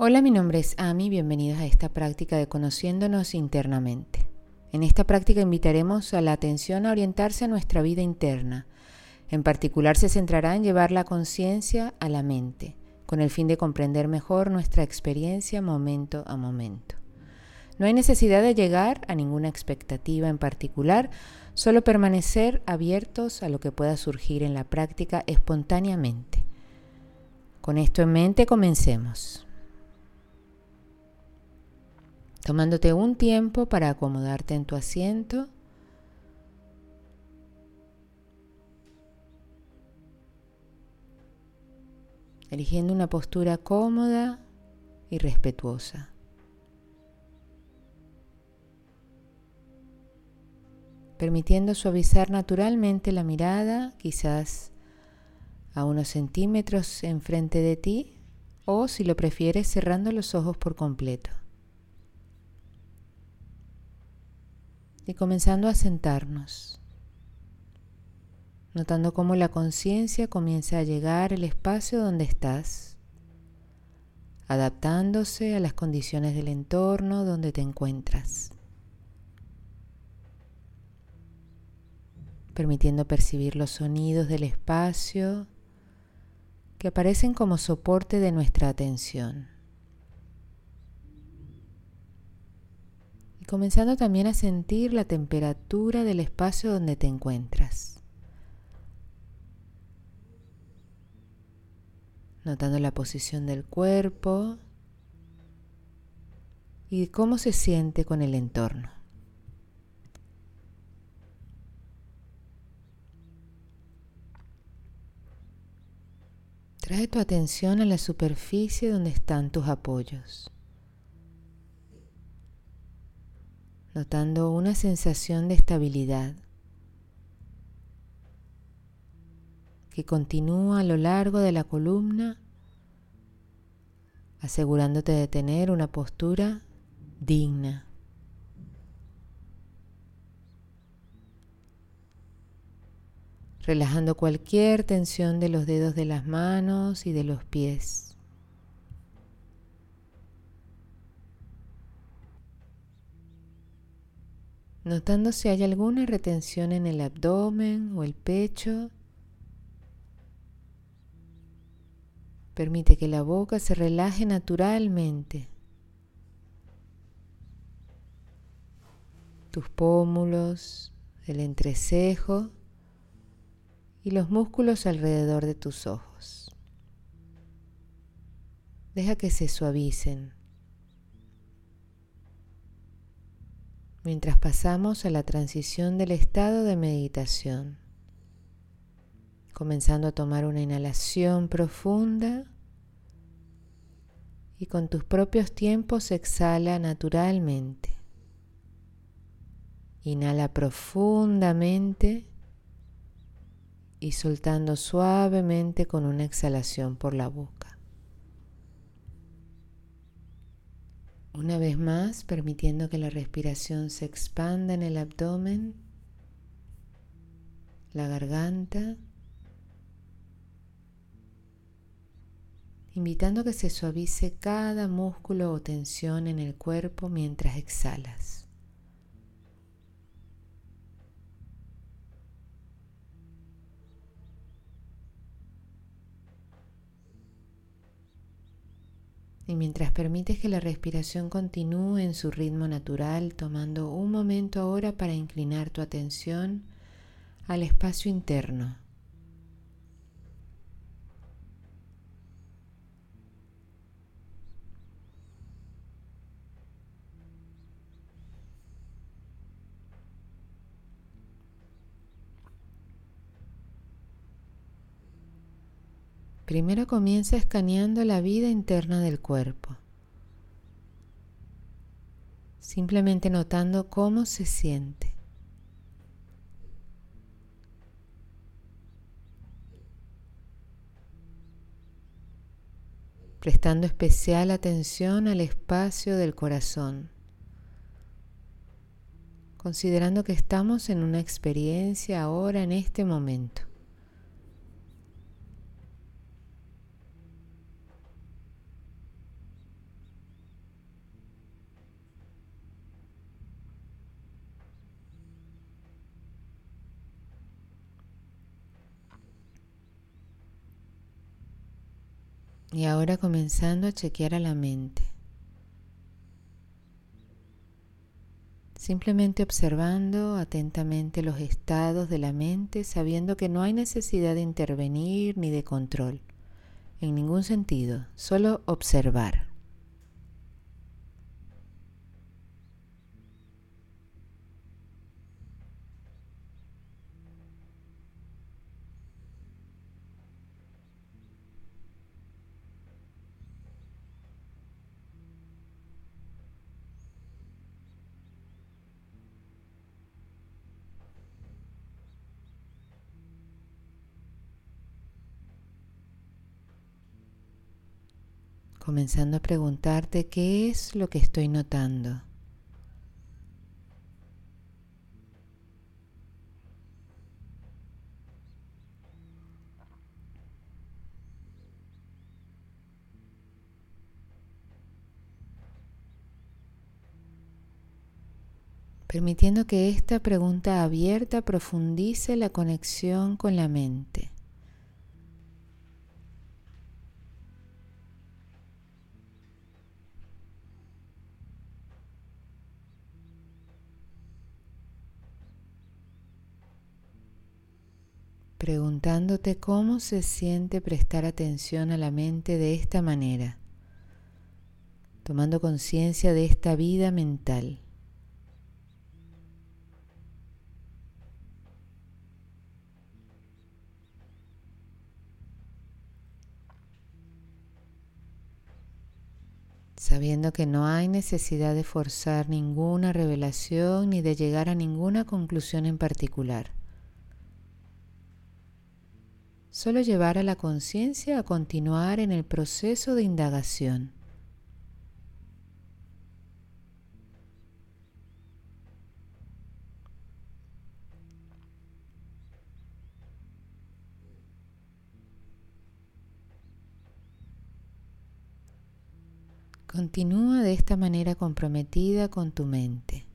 Hola, mi nombre es Ami, bienvenidos a esta práctica de conociéndonos internamente. En esta práctica invitaremos a la atención a orientarse a nuestra vida interna. En particular se centrará en llevar la conciencia a la mente, con el fin de comprender mejor nuestra experiencia momento a momento. No hay necesidad de llegar a ninguna expectativa en particular, solo permanecer abiertos a lo que pueda surgir en la práctica espontáneamente. Con esto en mente comencemos. Tomándote un tiempo para acomodarte en tu asiento. eligiendo una postura cómoda y respetuosa. permitiendo suavizar naturalmente la mirada, quizás a unos centímetros enfrente de ti, o si lo prefieres cerrando los ojos por completo. Y comenzando a sentarnos, notando cómo la conciencia comienza a llegar al espacio donde estás, adaptándose a las condiciones del entorno donde te encuentras, permitiendo percibir los sonidos del espacio que aparecen como soporte de nuestra atención. Comenzando también a sentir la temperatura del espacio donde te encuentras. Notando la posición del cuerpo y cómo se siente con el entorno. Trae tu atención a la superficie donde están tus apoyos. Notando una sensación de estabilidad que continúa a lo largo de la columna, asegurándote de tener una postura digna. relajando cualquier tensión de los dedos de las manos y de los pies. Notando si hay alguna retención en el abdomen o el pecho. Permite que la boca se relaje naturalmente. Tus pómulos, el entrecejo y los músculos alrededor de tus ojos. Deja que se suavicen. Mientras pasamos a la transición del estado de meditación, comenzando a tomar una inhalación profunda y con tus propios tiempos exhala naturalmente. Inhala profundamente y soltando suavemente con una exhalación por la boca. Una vez más, permitiendo que la respiración se expanda en el abdomen, la garganta, invitando que se suavice cada músculo o tensión en el cuerpo mientras exhalas. Y mientras permites que la respiración continúe en su ritmo natural, tomando un momento ahora para inclinar tu atención al espacio interno Primero comienza escaneando la vida interna del cuerpo, simplemente notando cómo se siente. prestando especial atención al espacio del corazón, considerando que estamos en una experiencia ahora en este momento. Y ahora comenzando a chequear a la mente. Simplemente observando atentamente los estados de la mente, sabiendo que no hay necesidad de intervenir ni de control, en ningún sentido, solo observar. Comenzando a preguntarte qué es lo que estoy notando. permitiendo que esta pregunta abierta profundice la conexión con la mente. Preguntándote cómo se siente prestar atención a la mente de esta manera, tomando conciencia de esta vida mental. sabiendo que no hay necesidad de forzar ninguna revelación ni de llegar a ninguna conclusión en particular. Solo llevar a la conciencia a continuar en el proceso de indagación. Continúa de esta manera comprometida con tu mente.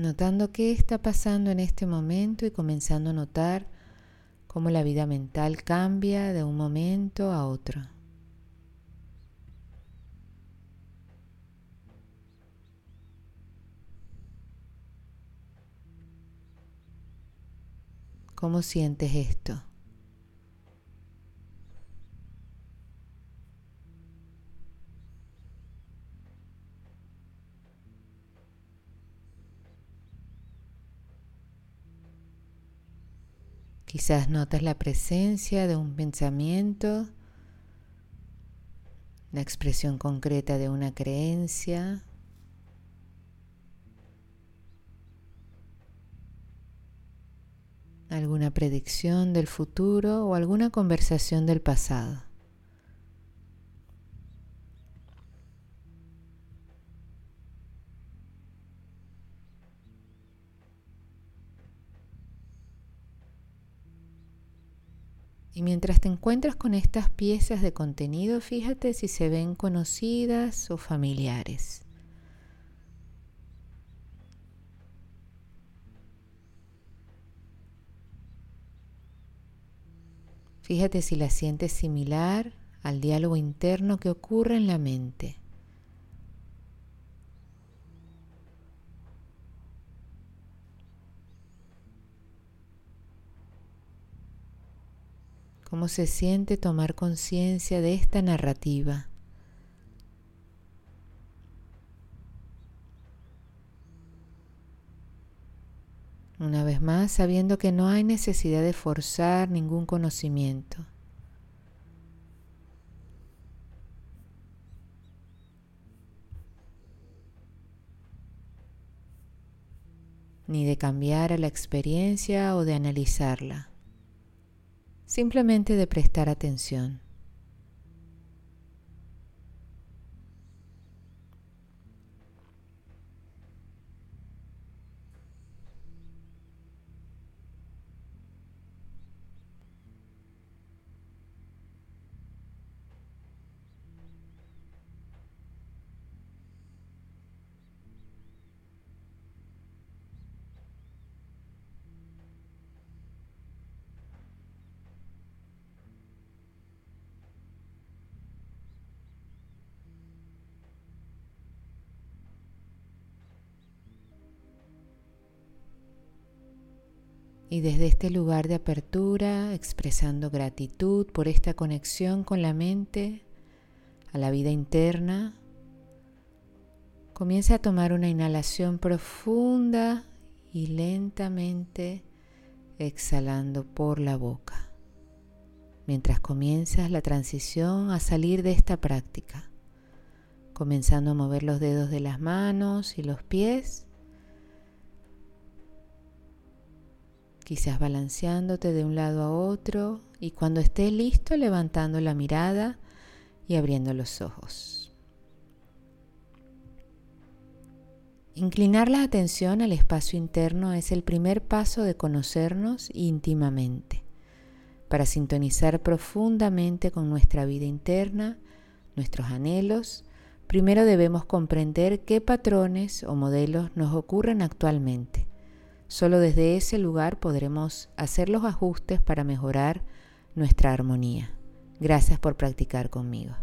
Notando qué está pasando en este momento y comenzando a notar cómo la vida mental cambia de un momento a otro. ¿Cómo sientes esto? Quizás notas la presencia de un pensamiento, la expresión concreta de una creencia. alguna predicción del futuro o alguna conversación del pasado. Y mientras te encuentras con estas piezas de contenido, fíjate si se ven conocidas o familiares. Fíjate si la sientes similar al diálogo interno que ocurre en la mente. Cómo se siente tomar conciencia de esta narrativa. Una vez más, sabiendo que no hay necesidad de forzar ningún conocimiento. ni de cambiar a la experiencia o de analizarla simplemente de prestar atención. Y desde este lugar de apertura, expresando gratitud por esta conexión con la mente, a la vida interna, comienza a tomar una inhalación profunda y lentamente exhalando por la boca, mientras comienzas la transición a salir de esta práctica, comenzando a mover los dedos de las manos y los pies quizás balanceándote de un lado a otro y cuando estés listo levantando la mirada y abriendo los ojos. Inclinar la atención al espacio interno es el primer paso de conocernos íntimamente, para sintonizar profundamente con nuestra vida interna, nuestros anhelos. Primero debemos comprender qué patrones o modelos nos ocurren actualmente Solo desde ese lugar podremos hacer los ajustes para mejorar nuestra armonía. Gracias por practicar conmigo.